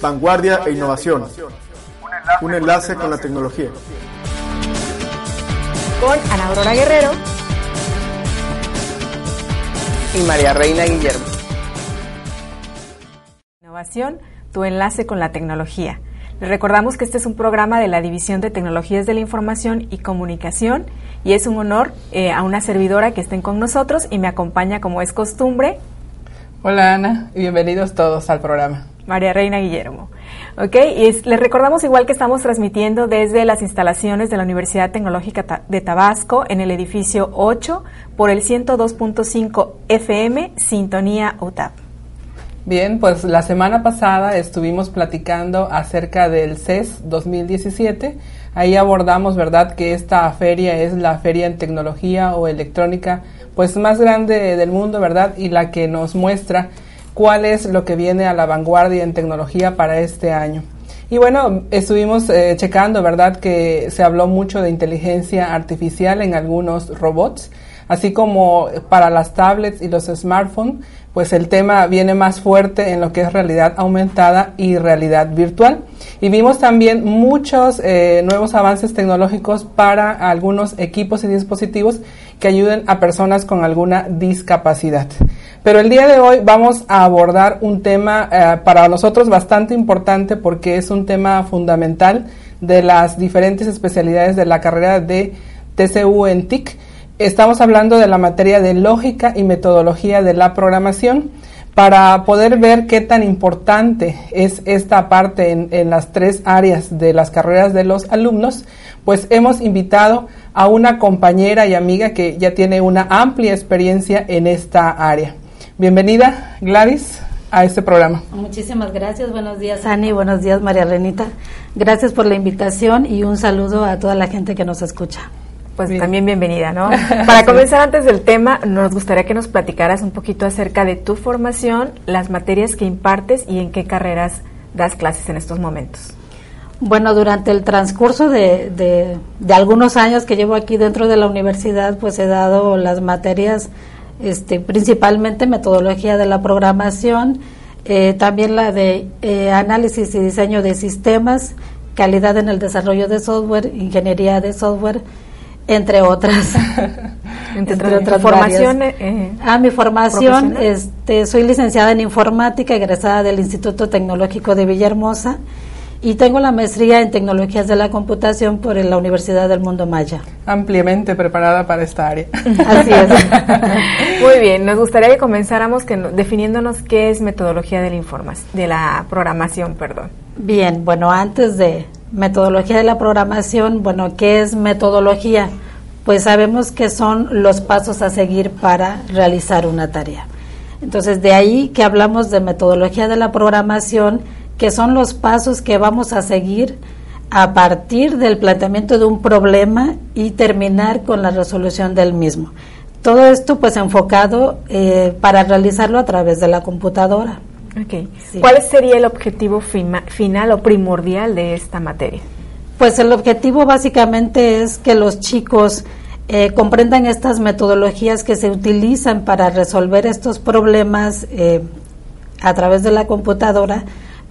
Vanguardia e innovación. Un enlace con la tecnología. Con Ana Aurora Guerrero y María Reina Guillermo. Innovación, tu enlace con la tecnología. Les recordamos que este es un programa de la División de Tecnologías de la Información y Comunicación y es un honor eh, a una servidora que estén con nosotros y me acompaña como es costumbre. Hola Ana y bienvenidos todos al programa. María Reina Guillermo. Ok, y les recordamos igual que estamos transmitiendo desde las instalaciones de la Universidad Tecnológica de Tabasco en el edificio 8 por el 102.5 FM Sintonía UTAP. Bien, pues la semana pasada estuvimos platicando acerca del CES 2017. Ahí abordamos, ¿verdad?, que esta feria es la feria en tecnología o electrónica pues más grande del mundo, ¿verdad? Y la que nos muestra cuál es lo que viene a la vanguardia en tecnología para este año. Y bueno, estuvimos eh, checando, ¿verdad?, que se habló mucho de inteligencia artificial en algunos robots, así como para las tablets y los smartphones pues el tema viene más fuerte en lo que es realidad aumentada y realidad virtual. Y vimos también muchos eh, nuevos avances tecnológicos para algunos equipos y dispositivos que ayuden a personas con alguna discapacidad. Pero el día de hoy vamos a abordar un tema eh, para nosotros bastante importante porque es un tema fundamental de las diferentes especialidades de la carrera de TCU en TIC Estamos hablando de la materia de lógica y metodología de la programación para poder ver qué tan importante es esta parte en, las tres áreas de las carreras de los alumnos, pues hemos invitado a una compañera y amiga que ya tiene una amplia experiencia en esta área. Bienvenida, Gladys, a este programa. Muchísimas gracias. Buenos días, Ani. Buenos días, María Renita. Gracias por la invitación y un saludo a toda la gente que nos escucha pues también bienvenida, ¿no? Para comenzar antes del tema, nos gustaría que nos platicaras un poquito acerca de tu formación, las materias que impartes y en qué carreras das clases en estos momentos. Bueno, durante el transcurso de, de, algunos años que llevo aquí dentro de la universidad, pues he dado las materias, este, principalmente metodología de la programación, eh, también la de eh, análisis y diseño de sistemas, calidad en el desarrollo de software, ingeniería de software, entre otras. entre, otras formación. Eh, ah, mi formación, este, soy licenciada en informática, egresada del Instituto Tecnológico de Villahermosa y tengo la maestría en tecnologías de la computación por la Universidad del Mundo Maya. Ampliamente preparada para esta área. Así es. Muy bien, nos gustaría que comenzáramos que, definiéndonos qué es metodología de la información, de la programación, perdón. Bien, bueno, antes de, metodología de la programación, bueno, ¿qué es metodología? Pues sabemos que son los pasos a seguir para realizar una tarea. Entonces, de ahí que hablamos de metodología de la programación, que son los pasos que vamos a seguir a partir del planteamiento de un problema y terminar con la resolución del mismo. Todo esto pues enfocado eh, para realizarlo a través de la computadora. ¿Cuál sería el objetivo final o primordial de esta materia? Pues el objetivo básicamente es que los chicos eh, comprendan estas metodologías que se utilizan para resolver estos problemas eh, a través de la computadora,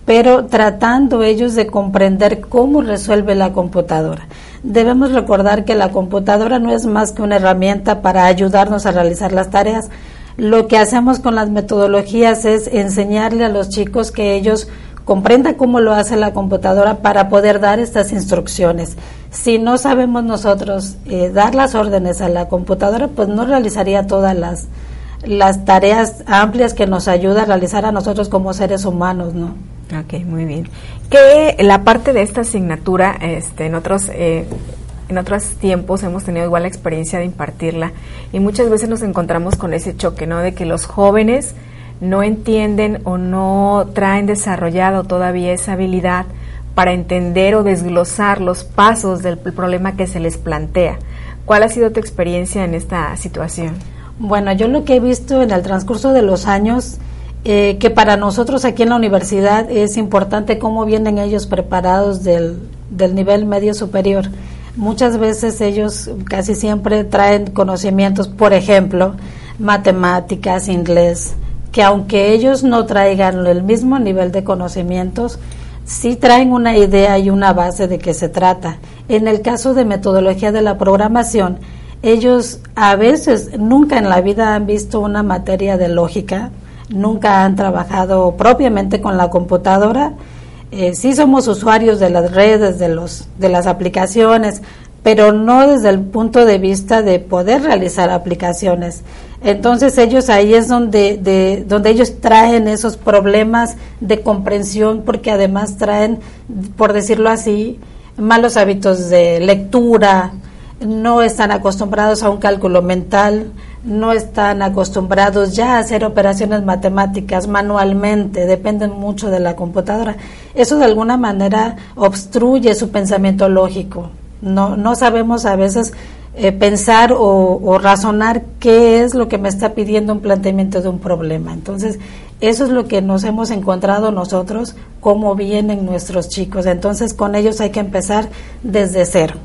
pero tratando ellos de comprender cómo resuelve la computadora. Debemos recordar que la computadora no es más que una herramienta para ayudarnos a realizar las tareas, lo que hacemos con las metodologías es enseñarle a los chicos que ellos comprendan cómo lo hace la computadora para poder dar estas instrucciones. Si no sabemos nosotros eh, dar las órdenes a la computadora, pues no realizaría todas las, las tareas amplias que nos ayuda a realizar a nosotros como seres humanos, ¿no? Ok, muy bien. Que la parte de esta asignatura, este, en otros eh, en otros tiempos hemos tenido igual la experiencia de impartirla y muchas veces nos encontramos con ese choque, ¿no? De que los jóvenes no entienden o no traen desarrollado todavía esa habilidad para entender o desglosar los pasos del problema que se les plantea. ¿Cuál ha sido tu experiencia en esta situación? Bueno, yo lo que he visto en el transcurso de los años, eh, que para nosotros aquí en la universidad es importante cómo vienen ellos preparados del, del nivel medio superior muchas veces ellos casi siempre traen conocimientos, por ejemplo, matemáticas, inglés, que aunque ellos no traigan el mismo nivel de conocimientos, sí traen una idea y una base de qué se trata. En el caso de metodología de la programación, ellos a veces nunca en la vida han visto una materia de lógica, nunca han trabajado propiamente con la computadora. Eh, sí somos usuarios de las redes, de, los, de las aplicaciones, pero no desde el punto de vista de poder realizar aplicaciones. Entonces ellos ahí es donde, de, donde ellos traen esos problemas de comprensión porque además traen, por decirlo así, malos hábitos de lectura, no están acostumbrados a un cálculo mental, no están acostumbrados ya a hacer operaciones matemáticas manualmente, dependen mucho de la computadora. Eso de alguna manera obstruye su pensamiento lógico. No, no sabemos a veces eh, pensar o, razonar qué es lo que me está pidiendo un planteamiento de un problema. Entonces, eso es lo que nos hemos encontrado nosotros, cómo vienen nuestros chicos. Entonces, con ellos hay que empezar desde cero.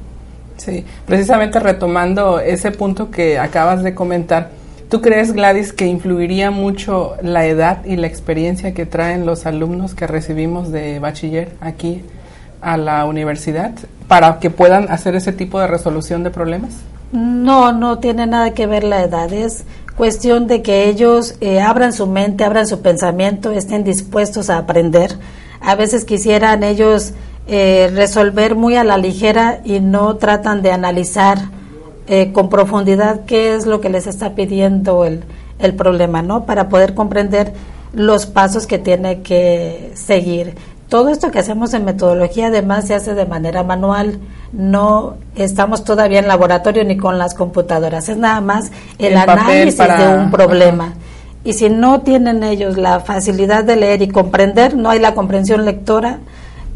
Sí, precisamente retomando ese punto que acabas de comentar, ¿tú crees, Gladys, que influiría mucho la edad y la experiencia que traen los alumnos que recibimos de bachiller aquí a la universidad para que puedan hacer ese tipo de resolución de problemas? No, no tiene nada que ver la edad, es cuestión de que ellos eh, abran su mente, abran su pensamiento, estén dispuestos a aprender. A veces quisieran ellos eh, resolver muy a la ligera y no tratan de analizar eh, con profundidad qué es lo que les está pidiendo el, el problema, ¿no? Para poder comprender los pasos que tiene que seguir. Todo esto que hacemos en metodología además se hace de manera manual, no estamos todavía en laboratorio ni con las computadoras, es nada más el, análisis de un problema. Y si no tienen ellos la facilidad de leer y comprender, no hay la comprensión lectora,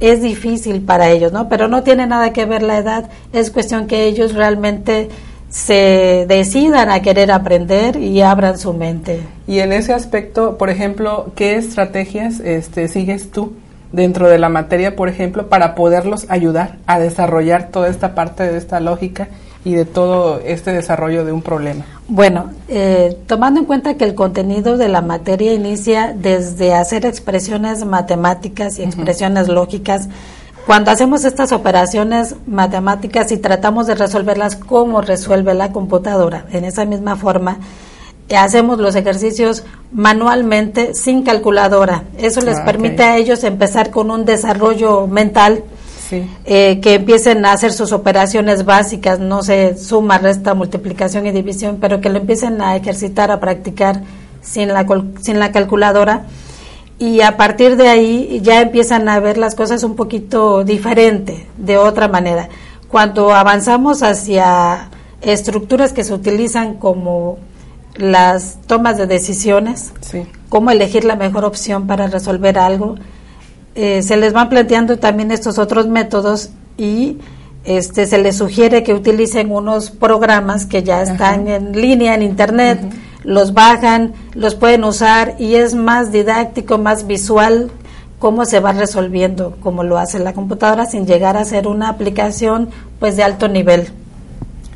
es difícil para ellos, ¿no? Pero no tiene nada que ver la edad, es cuestión que ellos realmente se decidan a querer aprender y abran su mente. Y en ese aspecto, por ejemplo, ¿qué estrategias este, sigues tú? dentro de la materia, por ejemplo, para poderlos ayudar a desarrollar toda esta parte de esta lógica y de todo este desarrollo de un problema? Bueno, eh, tomando en cuenta que el contenido de la materia inicia desde hacer expresiones matemáticas y expresiones lógicas, cuando hacemos estas operaciones matemáticas y tratamos de resolverlas como resuelve la computadora, en esa misma forma, hacemos los ejercicios manualmente sin calculadora. Eso les ah, permite a ellos empezar con un desarrollo mental, eh, que empiecen a hacer sus operaciones básicas, no sé, suma, resta, multiplicación y división, pero que lo empiecen a ejercitar, a practicar sin la, sin la calculadora. Y a partir de ahí ya empiezan a ver las cosas un poquito diferente, de otra manera. Cuando avanzamos hacia estructuras que se utilizan como las tomas de decisiones, cómo elegir la mejor opción para resolver algo. Eh, se les van planteando también estos otros métodos y este, se les sugiere que utilicen unos programas que ya están en línea en internet, los bajan, los pueden usar y es más didáctico, más visual cómo se va resolviendo, como lo hace la computadora sin llegar a ser una aplicación pues de alto nivel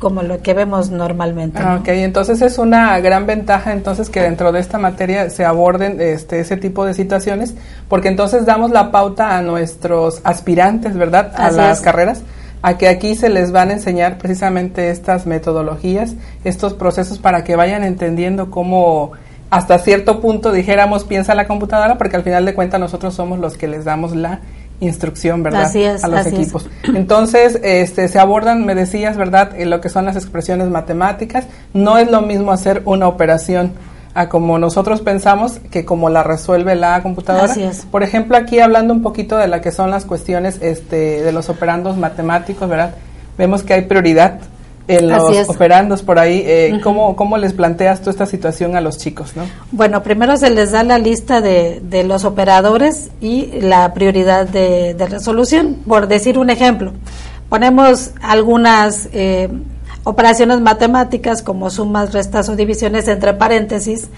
como lo que vemos normalmente. Ah, ok, entonces es una gran ventaja entonces que dentro de esta materia se aborden este, ese tipo de situaciones, porque entonces damos la pauta a nuestros aspirantes, ¿verdad? A las carreras, a que aquí se les van a enseñar precisamente estas metodologías, estos procesos para que vayan entendiendo cómo hasta cierto punto dijéramos piensa la computadora, porque al final de cuentas nosotros somos los que les damos la instrucción, ¿verdad? Así es, a los equipos. Entonces, este, se abordan, me decías, ¿verdad?, en lo que son las expresiones matemáticas. No es lo mismo hacer una operación a como nosotros pensamos que como la resuelve la computadora. Así es. Por ejemplo, aquí hablando un poquito de la que son las cuestiones este, de los operandos matemáticos, ¿verdad? Vemos que hay prioridad en los operandos por ahí. Eh, ¿cómo, les planteas tú esta situación a los chicos? ¿no? Bueno, primero se les da la lista de, de los operadores y la prioridad de, de, resolución. Por decir un ejemplo, ponemos algunas eh, operaciones matemáticas como sumas, restas o divisiones entre paréntesis.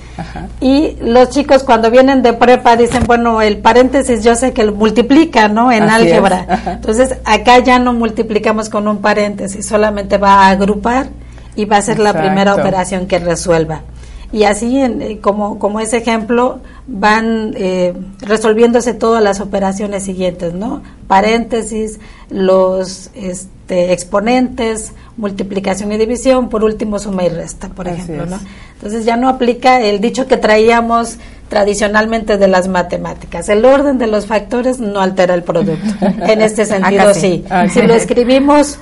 Y los chicos cuando vienen de prepa dicen, bueno, el paréntesis yo sé que lo multiplica, ¿no? En álgebra. Entonces, acá ya no multiplicamos con un paréntesis, solamente va a agrupar y va a ser la primera operación que resuelva. Y así eh, como, como ese ejemplo van eh, resolviéndose todas las operaciones siguientes, ¿no? Paréntesis, los este, exponentes, multiplicación y división, por último suma y resta, por ejemplo, ¿no? Entonces ya no aplica el dicho que traíamos tradicionalmente de las matemáticas. El orden de los factores no altera el producto. en este sentido sí. Si lo escribimos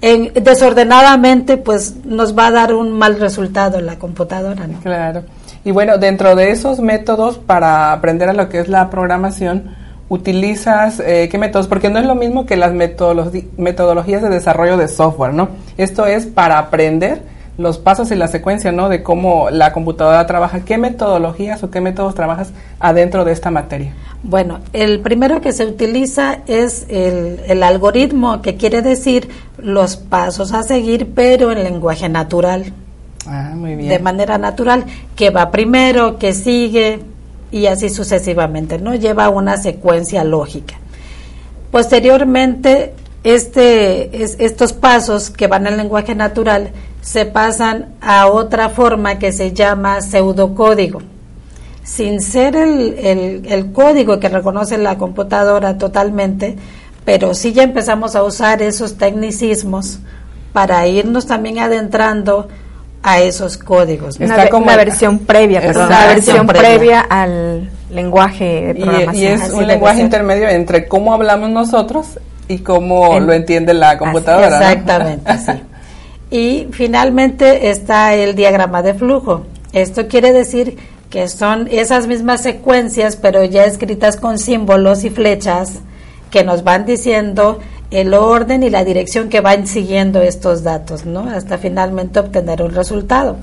en, desordenadamente, pues nos va a dar un mal resultado la computadora. Claro. Y bueno, dentro de esos métodos para aprender a lo que es la programación, utilizas eh, qué métodos, porque no es lo mismo que las metodologías de desarrollo de software, ¿no? Esto es para aprender los pasos y la secuencia, ¿no? De cómo la computadora trabaja. ¿Qué metodologías o qué métodos trabajas adentro de esta materia? Bueno, el primero que se utiliza es el, el algoritmo, que quiere decir los pasos a seguir, pero en lenguaje natural. Ah, muy bien. De manera natural, que va primero, que sigue y así sucesivamente, ¿no? Lleva una secuencia lógica. Posteriormente, este, es, estos pasos que van en lenguaje natural se pasan a otra forma que se llama pseudocódigo. Sin ser el, el, código que reconoce la computadora totalmente, pero sí ya empezamos a usar esos tecnicismos para irnos también adentrando a esos códigos. Está como una versión previa, perdón, una versión previa. al lenguaje de programación. Y, es un lenguaje intermedio entre cómo hablamos nosotros y cómo lo entiende la computadora. Exactamente, sí. Y finalmente está el diagrama de flujo. Esto quiere decir que son esas mismas secuencias, pero ya escritas con símbolos y flechas que nos van diciendo el orden y la dirección que van siguiendo estos datos, ¿no? Hasta finalmente obtener un resultado.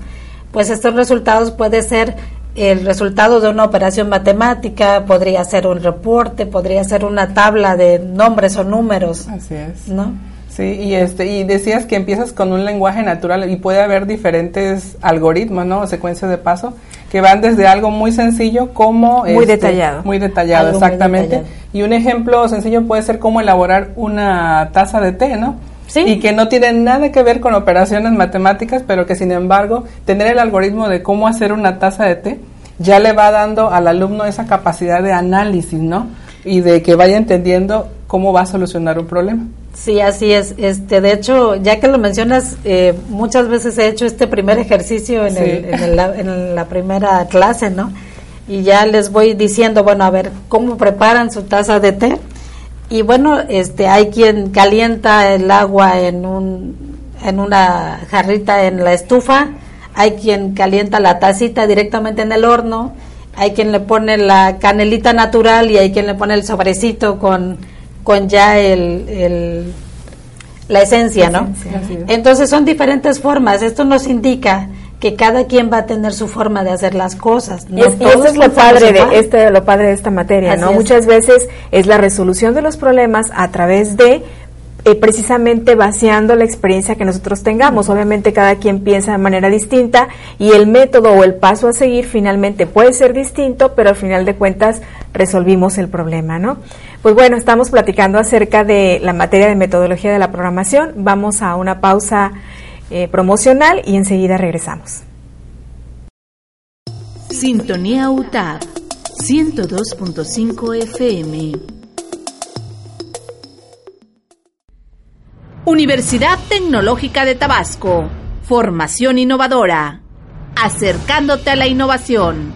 Pues estos resultados puede ser el resultado de una operación matemática, podría ser un reporte, podría ser una tabla de nombres o números. Así es. ¿No? Sí, y este y decías que empiezas con un lenguaje natural y puede haber diferentes algoritmos, ¿no? O secuencias de paso que van desde algo muy sencillo como muy este, detallado. Muy detallado, exactamente. Y un ejemplo sencillo puede ser cómo elaborar una taza de té, ¿no? ¿Sí? Y que no tiene nada que ver con operaciones matemáticas, pero que sin embargo, tener el algoritmo de cómo hacer una taza de té ya le va dando al alumno esa capacidad de análisis, ¿no? Y de que vaya entendiendo cómo va a solucionar un problema. Sí, así es. Este, de hecho, ya que lo mencionas, eh, muchas veces he hecho este primer ejercicio en, en, la primera clase, ¿no? Y ya les voy diciendo, bueno, a ver, ¿cómo preparan su taza de té? Y bueno, este, hay quien calienta el agua en un, en una jarrita en la estufa, hay quien calienta la tacita directamente en el horno, hay quien le pone la canelita natural y hay quien le pone el sobrecito con con ya el, la esencia, ¿no? Entonces son diferentes formas. Esto nos indica que cada quien va a tener su forma de hacer las cosas. y, eso es lo padre de este, lo padre de esta materia, ¿no? Muchas veces es la resolución de los problemas a través de eh, precisamente vaciando la experiencia que nosotros tengamos. Obviamente cada quien piensa de manera distinta y el método o el paso a seguir finalmente puede ser distinto, pero al final de cuentas resolvimos el problema, ¿no? Pues bueno, estamos platicando acerca de la materia de metodología de la programación. Vamos a una pausa eh, promocional y enseguida regresamos. Sintonía UTAP 102.5 FM Universidad Tecnológica de Tabasco. Formación innovadora. Acercándote a la innovación.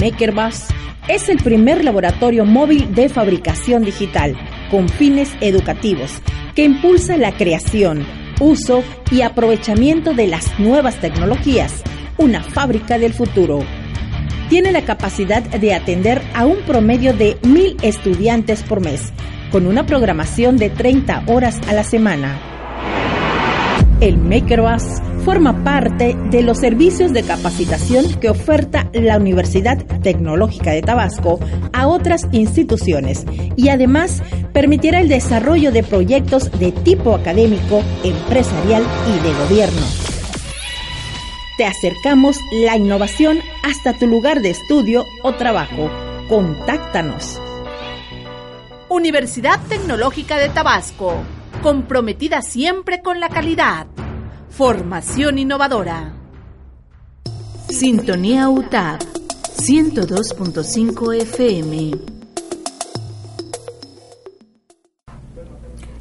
MakerBus es el primer laboratorio móvil de fabricación digital con fines educativos que impulsa la creación, uso y aprovechamiento de las nuevas tecnologías. Una fábrica del futuro. Tiene la capacidad de atender a un promedio de mil estudiantes por mes con una programación de 30 horas a la semana. El MakerBus forma parte de los servicios de capacitación que oferta la Universidad Tecnológica de Tabasco a otras instituciones y además permitirá el desarrollo de proyectos de tipo académico, empresarial y de gobierno. Te acercamos la innovación hasta tu lugar de estudio o trabajo. Contáctanos Universidad Tecnológica de Tabasco, comprometida siempre con la calidad. Formación innovadora. Sintonía UTAP 102.5 FM.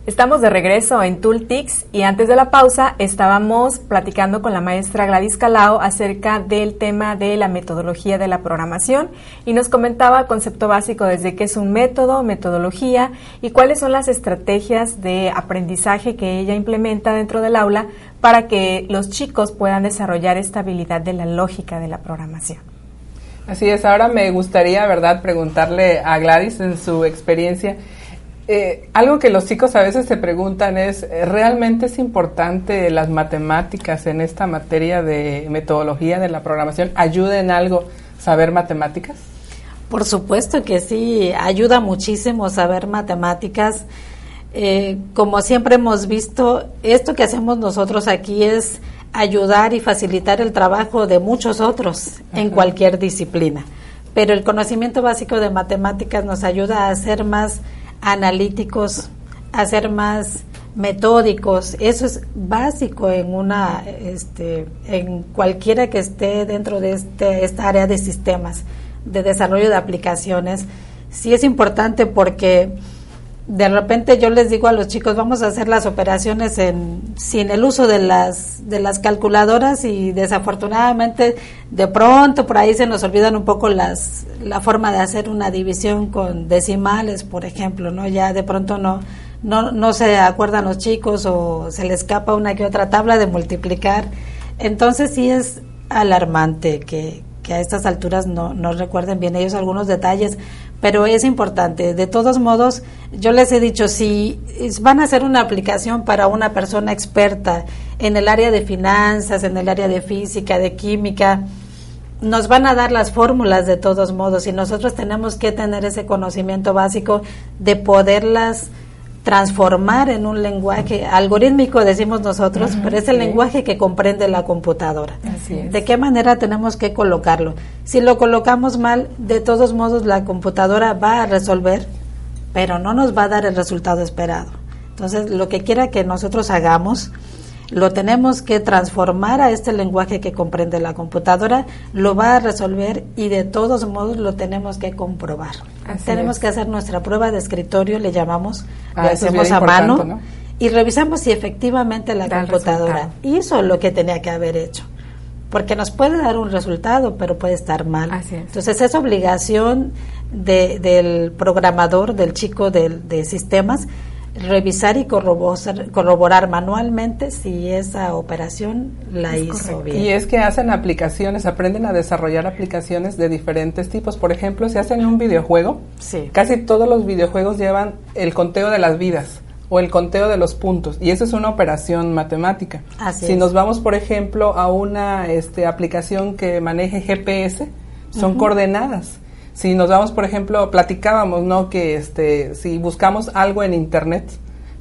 Estamos de regreso en Tooltics y antes de la pausa estábamos platicando con la maestra Gladys Calao acerca del tema de la metodología de la programación y nos comentaba el concepto básico desde qué es un método, metodología y cuáles son las estrategias de aprendizaje que ella implementa dentro del aula para que los chicos puedan desarrollar esta habilidad de la lógica de la programación. Así es, ahora me gustaría, ¿verdad?, preguntarle a Gladys en su experiencia. Eh, algo que los chicos a veces se preguntan es, eh, ¿realmente es importante las matemáticas en esta materia de metodología de la programación? ¿Ayuda en algo saber matemáticas? Por supuesto que sí, ayuda muchísimo saber matemáticas. Eh, como siempre hemos visto, esto que hacemos nosotros aquí es ayudar y facilitar el trabajo de muchos otros en cualquier disciplina. Pero el conocimiento básico de matemáticas nos ayuda a ser más analíticos, a ser más metódicos. Eso es básico en una, este, en cualquiera que esté dentro de este, esta área de sistemas, de desarrollo de aplicaciones. Sí es importante porque de repente yo les digo a los chicos vamos a hacer las operaciones en, sin el uso de las de las calculadoras y desafortunadamente de pronto por ahí se nos olvidan un poco las la forma de hacer una división con decimales por ejemplo no ya de pronto no no no se acuerdan los chicos o se les escapa una que otra tabla de multiplicar entonces sí es alarmante que, que a estas alturas no, no recuerden bien ellos algunos detalles pero es importante. De todos modos, yo les he dicho, si van a hacer una aplicación para una persona experta en el área de finanzas, en el área de física, de química, nos van a dar las fórmulas de todos modos y nosotros tenemos que tener ese conocimiento básico de poderlas transformar en un lenguaje algorítmico, decimos nosotros, pero es el lenguaje que comprende la computadora. ¿De qué manera tenemos que colocarlo? Si lo colocamos mal, de todos modos la computadora va a resolver, pero no nos va a dar el resultado esperado. Entonces, lo que quiera que nosotros hagamos, lo tenemos que transformar a este lenguaje que comprende la computadora, lo va a resolver y de todos modos lo tenemos que comprobar. tenemos que hacer nuestra prueba de escritorio, le llamamos, lo Ah, es hacemos a mano y revisamos si efectivamente la Da computadora hizo lo que tenía que haber hecho. Porque nos puede dar un resultado, pero puede estar mal. Es. Entonces es obligación de- del programador, del chico del- de sistemas, revisar y corroborar, corroborar manualmente si esa operación la hizo bien. Y es que hacen aplicaciones, aprenden a desarrollar aplicaciones de diferentes tipos. Por ejemplo, si hacen un videojuego, Sí. casi todos los videojuegos llevan el conteo de las vidas o el conteo de los puntos y eso es una operación matemática. Así si es. nos vamos, por ejemplo, a una este, aplicación que maneje GPS, son coordenadas. Si nos vamos, por ejemplo, platicábamos, ¿no? Que este, si buscamos algo en internet,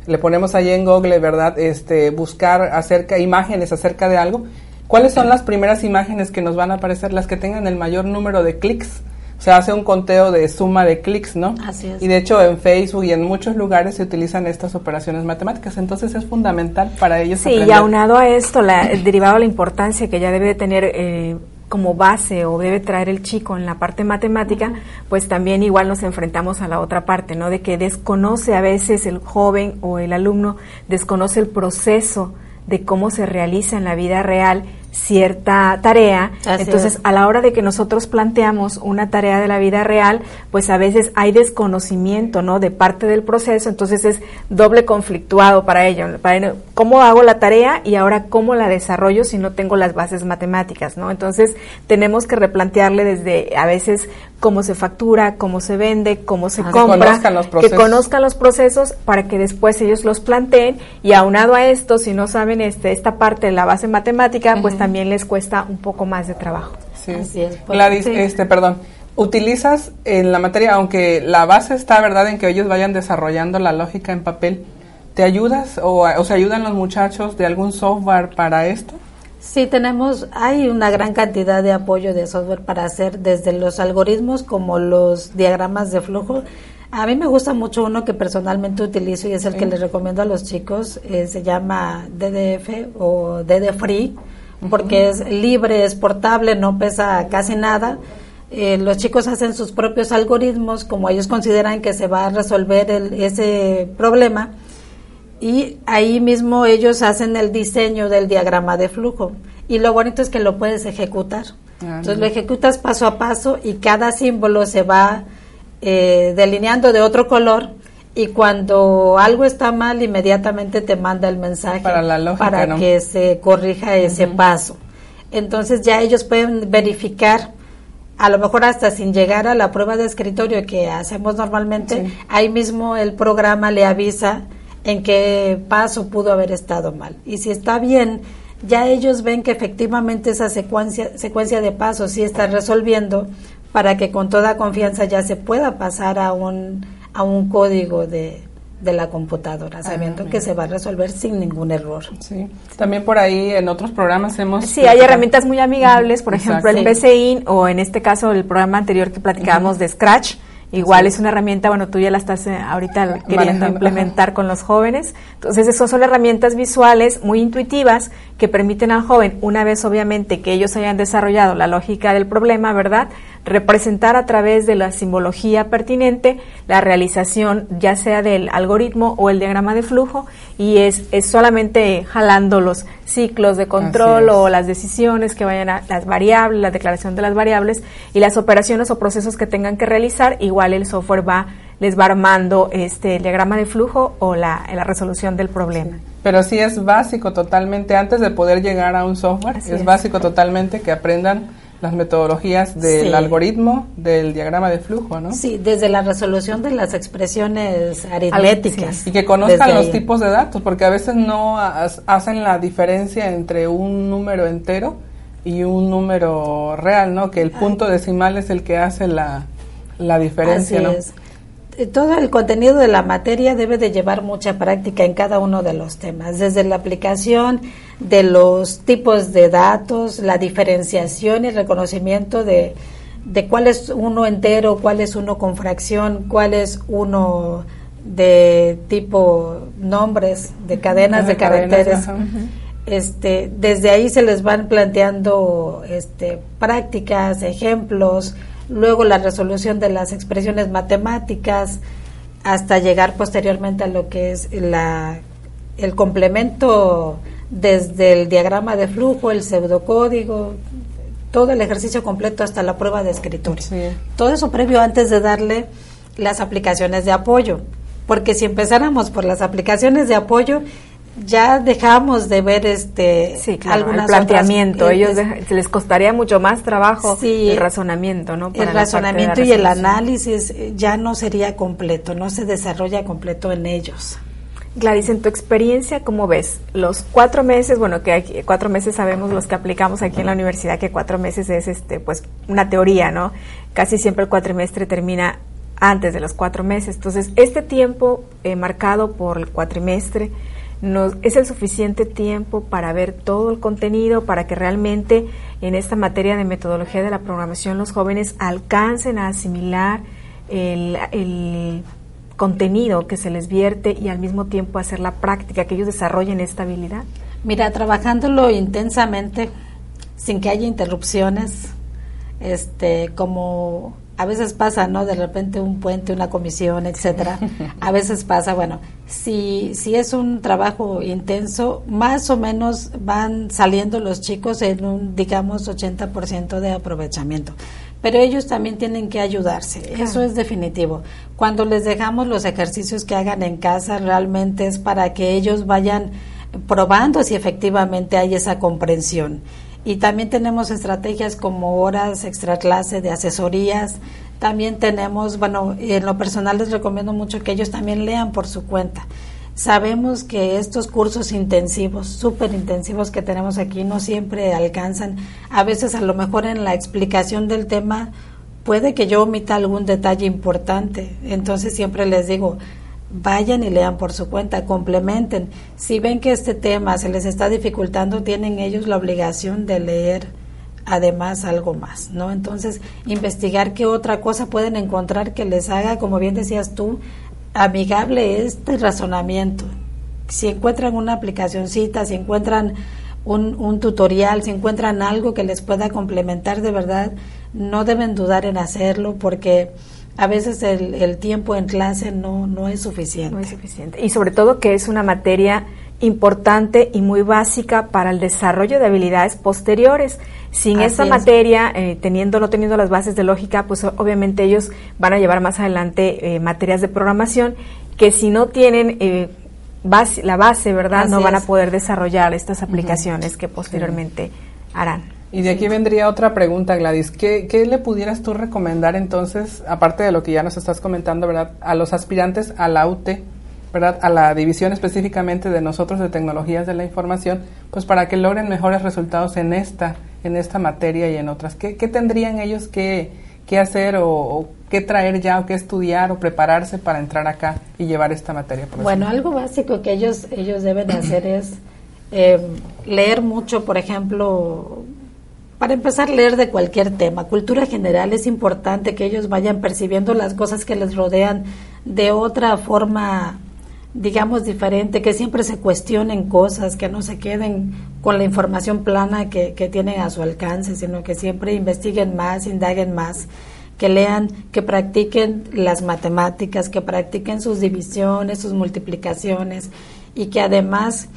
le ponemos ahí en Google, ¿verdad? Este, buscar acerca, imágenes acerca de algo. ¿Cuáles son las primeras imágenes que nos van a aparecer? Las que tengan el mayor número de clics. Se hace un conteo de suma de clics, ¿no? Así es. Y de hecho en Facebook y en muchos lugares se utilizan estas operaciones matemáticas. Entonces es fundamental para ellos Sí, y aunado a esto, la, el derivado de la importancia que ya debe de tener eh, como base o debe traer el chico en la parte matemática, pues también igual nos enfrentamos a la otra parte, ¿no? De que desconoce a veces el joven o el alumno, desconoce el proceso de cómo se realiza en la vida real cierta tarea. Así Entonces, es. a la hora de que nosotros planteamos una tarea de la vida real, pues a veces hay desconocimiento, ¿no? De parte del proceso, entonces es doble conflictuado para ello. Para, ¿Cómo hago la tarea y ahora cómo la desarrollo si no tengo las bases matemáticas, ¿no? Entonces, tenemos que replantearle desde a veces cómo se factura, cómo se vende, cómo se Ah, que compra, conozcan los que conozcan los procesos para que después ellos los planteen y aunado a esto, si no saben este esta parte de la base matemática, pues también les cuesta un poco más de trabajo. Sí. Así es, pues, Gladys, sí. este, perdón, utilizas en la materia, aunque la base está, ¿verdad?, en que ellos vayan desarrollando la lógica en papel, ¿te ayudas o, o se ayudan los muchachos de algún software para esto? Sí, tenemos, hay una gran cantidad de apoyo de software para hacer desde los algoritmos como los diagramas de flujo. A mí me gusta mucho uno que personalmente utilizo y es el que les recomiendo a los chicos, eh, se llama DDF o DD Free porque es libre, es portable, no pesa casi nada. Eh, los chicos hacen sus propios algoritmos como ellos consideran que se va a resolver ese problema y ahí mismo ellos hacen el diseño del diagrama de flujo y lo bonito es que lo puedes ejecutar. Ah, Entonces lo ejecutas paso a paso y cada símbolo se va eh, delineando de otro color y cuando algo está mal inmediatamente te manda el mensaje para, que se corrija ese paso. Entonces ya ellos pueden verificar a lo mejor hasta sin llegar a la prueba de escritorio que hacemos normalmente, ahí mismo el programa le avisa en qué paso pudo haber estado mal. Y si está bien, ya ellos ven que efectivamente esa secuencia, secuencia de pasos sí está resolviendo para que con toda confianza ya se pueda pasar a un, a un código de, de la computadora, ah, sabiendo que se va a resolver sin ningún error. Sí. También por ahí en otros programas hemos... Sí, hay herramientas muy amigables, por ejemplo el PCIN o en este caso el programa anterior que platicábamos de Scratch, Igual es una herramienta, bueno, tú ya la estás eh, ahorita queriendo implementar con los jóvenes. Entonces, esas son herramientas visuales muy intuitivas que permiten al joven, una vez obviamente que ellos hayan desarrollado la lógica del problema, ¿verdad? Representar a través de la simbología pertinente la realización ya sea del algoritmo o el diagrama de flujo y es, es solamente jalando los ciclos de control o las decisiones que vayan a las variables, la declaración de las variables y las operaciones o procesos que tengan que realizar, igual el software va les va armando este el diagrama de flujo o la, la resolución del problema. Pero sí es básico totalmente, antes de poder llegar a un software, es, básico totalmente que aprendan las metodologías del algoritmo del diagrama de flujo, ¿no? Sí, desde la resolución de las expresiones aritméticas. Y que conozcan los tipos de datos, porque a veces no hacen la diferencia entre un número entero y un número real, ¿no? Que el punto decimal es el que hace la, la diferencia, ¿no? Eh, todo el contenido de la materia debe de llevar mucha práctica en cada uno de los temas, desde la aplicación de los tipos de datos, la diferenciación y reconocimiento de, de cuál es uno entero, cuál es uno con fracción, cuál es uno de tipo nombres, de cadenas de, caracteres. este, desde ahí se les van planteando este, prácticas, ejemplos, luego la resolución de las expresiones matemáticas, hasta llegar posteriormente a lo que es la, el complemento desde el diagrama de flujo, el pseudocódigo, todo el ejercicio completo hasta la prueba de escritura. Todo eso previo antes de darle las aplicaciones de apoyo, porque si empezáramos por las aplicaciones de apoyo, ya dejamos de ver este sí, el planteamiento ellos les costaría mucho más trabajo el razonamiento no el razonamiento y el análisis eh, ya no sería completo no se desarrolla completo en ellos Gladys, en tu experiencia, ¿cómo ves? Los cuatro meses, bueno, que hay, cuatro meses sabemos los que aplicamos aquí en la universidad que cuatro meses es este, pues, una teoría, ¿no? Casi siempre el cuatrimestre termina antes de los cuatro meses. Entonces, este tiempo eh, marcado por el cuatrimestre, es el suficiente tiempo para ver todo el contenido, para que realmente en esta materia de metodología de la programación los jóvenes alcancen a asimilar el, contenido que se les vierte y al mismo tiempo hacer la práctica, que ellos desarrollen esta habilidad? Mira, trabajándolo intensamente, sin que haya interrupciones, este, como a veces pasa, ¿no? De repente un puente, una comisión, etcétera. A veces pasa, bueno, si, si es un trabajo intenso, más o menos van saliendo los chicos en un, digamos, 80% de aprovechamiento. Pero ellos también tienen que ayudarse, eso es definitivo. Cuando les dejamos los ejercicios que hagan en casa, realmente es para que ellos vayan probando si efectivamente hay esa comprensión y también tenemos estrategias como horas extra clase de asesorías. También tenemos, bueno, en lo personal les recomiendo mucho que ellos también lean por su cuenta. Sabemos que estos cursos intensivos, súper intensivos que tenemos aquí, no siempre alcanzan. A veces, a lo mejor en la explicación del tema, puede que yo omita algún detalle importante. Entonces, siempre les digo, vayan y lean por su cuenta, complementen. Si ven que este tema se les está dificultando, tienen ellos la obligación de leer además algo más, ¿no? Entonces, investigar qué otra cosa pueden encontrar que les haga, como bien decías tú, amigable este razonamiento. Si encuentran una aplicacióncita, si encuentran un, un tutorial, si encuentran algo que les pueda complementar de verdad, no deben dudar en hacerlo porque a veces el, el tiempo en clase no, no es suficiente. No es suficiente. Y sobre todo que es una materia importante y muy básica para el desarrollo de habilidades posteriores. Sin Así esa es. materia, eh, teniendo no teniendo las bases de lógica, pues obviamente ellos van a llevar más adelante eh, materias de programación que si no tienen eh, base- la base, ¿verdad? Así no van a poder desarrollar estas aplicaciones que posteriormente harán. Y de aquí vendría otra pregunta, Gladys. ¿Qué, ¿Qué le pudieras tú recomendar entonces, aparte de lo que ya nos estás comentando, ¿verdad? A los aspirantes a la UT, ¿verdad? A la división específicamente de nosotros de tecnologías de la información, pues para que logren mejores resultados en esta, en esta materia y en otras. ¿Qué, qué tendrían ellos que, que hacer o, o qué traer ya o qué estudiar o prepararse para entrar acá y llevar esta materia? por Bueno, algo básico que ellos, ellos deben hacer es eh, leer mucho, por ejemplo, para empezar, leer de cualquier tema. Cultura general es importante que ellos vayan percibiendo las cosas que les rodean de otra forma, digamos, diferente, que siempre se cuestionen cosas, que no se queden con la información plana que, que tienen a su alcance, sino que siempre investiguen más, indaguen más que lean, que practiquen las matemáticas, que practiquen sus divisiones, sus multiplicaciones y que además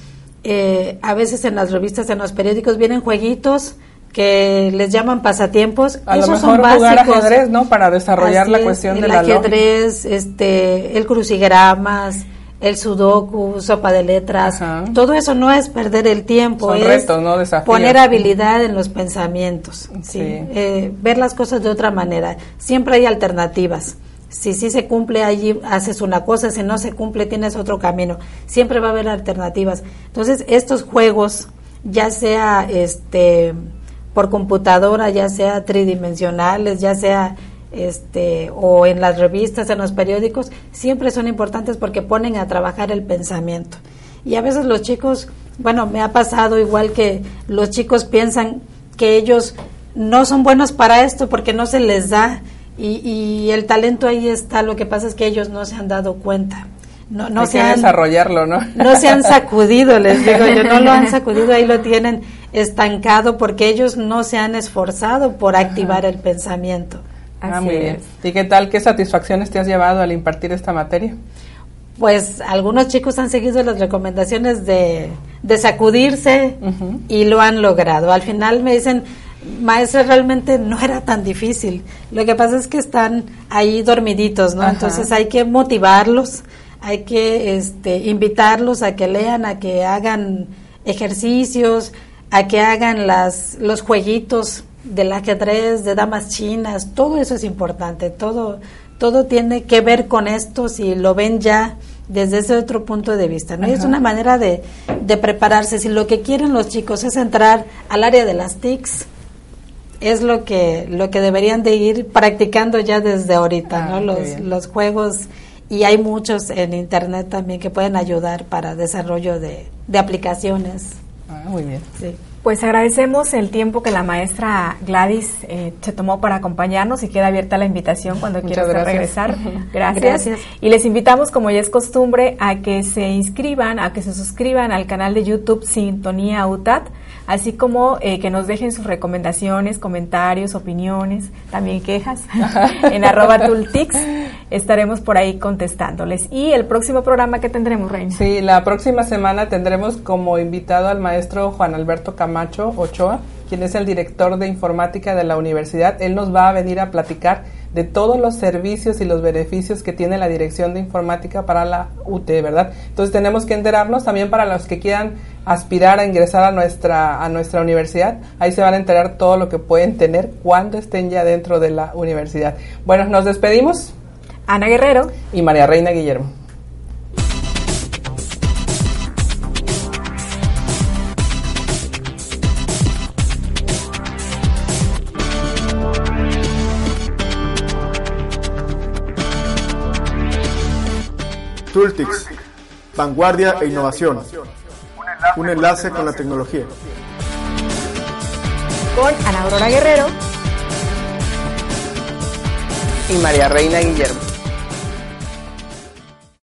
eh, a veces en las revistas, en los periódicos vienen jueguitos que les llaman pasatiempos. A lo mejor son jugar básicos. ajedrez, ¿no? Para desarrollar Así la es, cuestión el de la lógica. ajedrez, este, el crucigramas, el sudoku, sopa de letras, Ajá. todo eso no es perder el tiempo, Son es retos, ¿no? Desafíos. poner habilidad en los pensamientos, ¿sí? Sí. Eh, ver las cosas de otra manera. Siempre hay alternativas. Si sí se cumple allí haces una cosa, si no se cumple tienes otro camino. Siempre va a haber alternativas. Entonces estos juegos, ya sea este por computadora, ya sea tridimensionales, ya sea este o en las revistas, en los periódicos, siempre son importantes porque ponen a trabajar el pensamiento. Y a veces los chicos, bueno, me ha pasado igual que los chicos piensan que ellos no son buenos para esto porque no se les da y, y el talento ahí está, lo que pasa es que ellos no se han dado cuenta. No, no Hay se que han, desarrollarlo, ¿no? no se han sacudido, les digo yo, no lo han sacudido, ahí lo tienen estancado porque ellos no se han esforzado por activar el pensamiento. Ah, muy bien. ¿Y qué tal? ¿Qué satisfacciones te has llevado al impartir esta materia? Pues algunos chicos han seguido las recomendaciones de, de sacudirse y lo han logrado. Al final me dicen, maestra, realmente no era tan difícil. Lo que pasa es que están ahí dormiditos, ¿no? Ajá. Entonces hay que motivarlos, hay que este, invitarlos a que lean, a que hagan ejercicios, a que hagan las, los jueguitos del ajedrez, de damas chinas, todo eso es importante, todo, todo tiene que ver con esto si lo ven ya desde ese otro punto de vista, ¿no? Y es una manera de, de prepararse. Si lo que quieren los chicos es entrar al área de las TICs, es lo que, lo que deberían de ir practicando ya desde ahorita, Ah, ¿no? Los, los juegos, y hay muchos en internet también que pueden ayudar para desarrollo de, de aplicaciones. Ah, muy bien. Sí. Pues agradecemos el tiempo que la maestra Gladys eh, se tomó para acompañarnos y queda abierta la invitación cuando Muchas quieras regresar. Gracias. Gracias. Y les invitamos, como ya es costumbre, a que se inscriban, a que se suscriban al canal de YouTube Sintonía UTAT, así como eh, que nos dejen sus recomendaciones, comentarios, opiniones, también quejas en arroba tultix. Estaremos por ahí contestándoles. Y el próximo programa que tendremos, Reina. Sí, la próxima semana tendremos como invitado al maestro Juan Alberto Camacho Ochoa, quien es el director de informática de la universidad. Él nos va a venir a platicar de todos los servicios y los beneficios que tiene la dirección de informática para la UT, ¿verdad? Entonces tenemos que enterarnos también para los que quieran aspirar a ingresar a nuestra a nuestra universidad. Ahí se van a enterar todo lo que pueden tener cuando estén ya dentro de la universidad. Bueno, nos despedimos Ana Guerrero. y María Reina Guillermo. Tooltix, vanguardia e innovación. Un enlace con la tecnología. Con Ana Aurora Guerrero. Y María Reina Guillermo.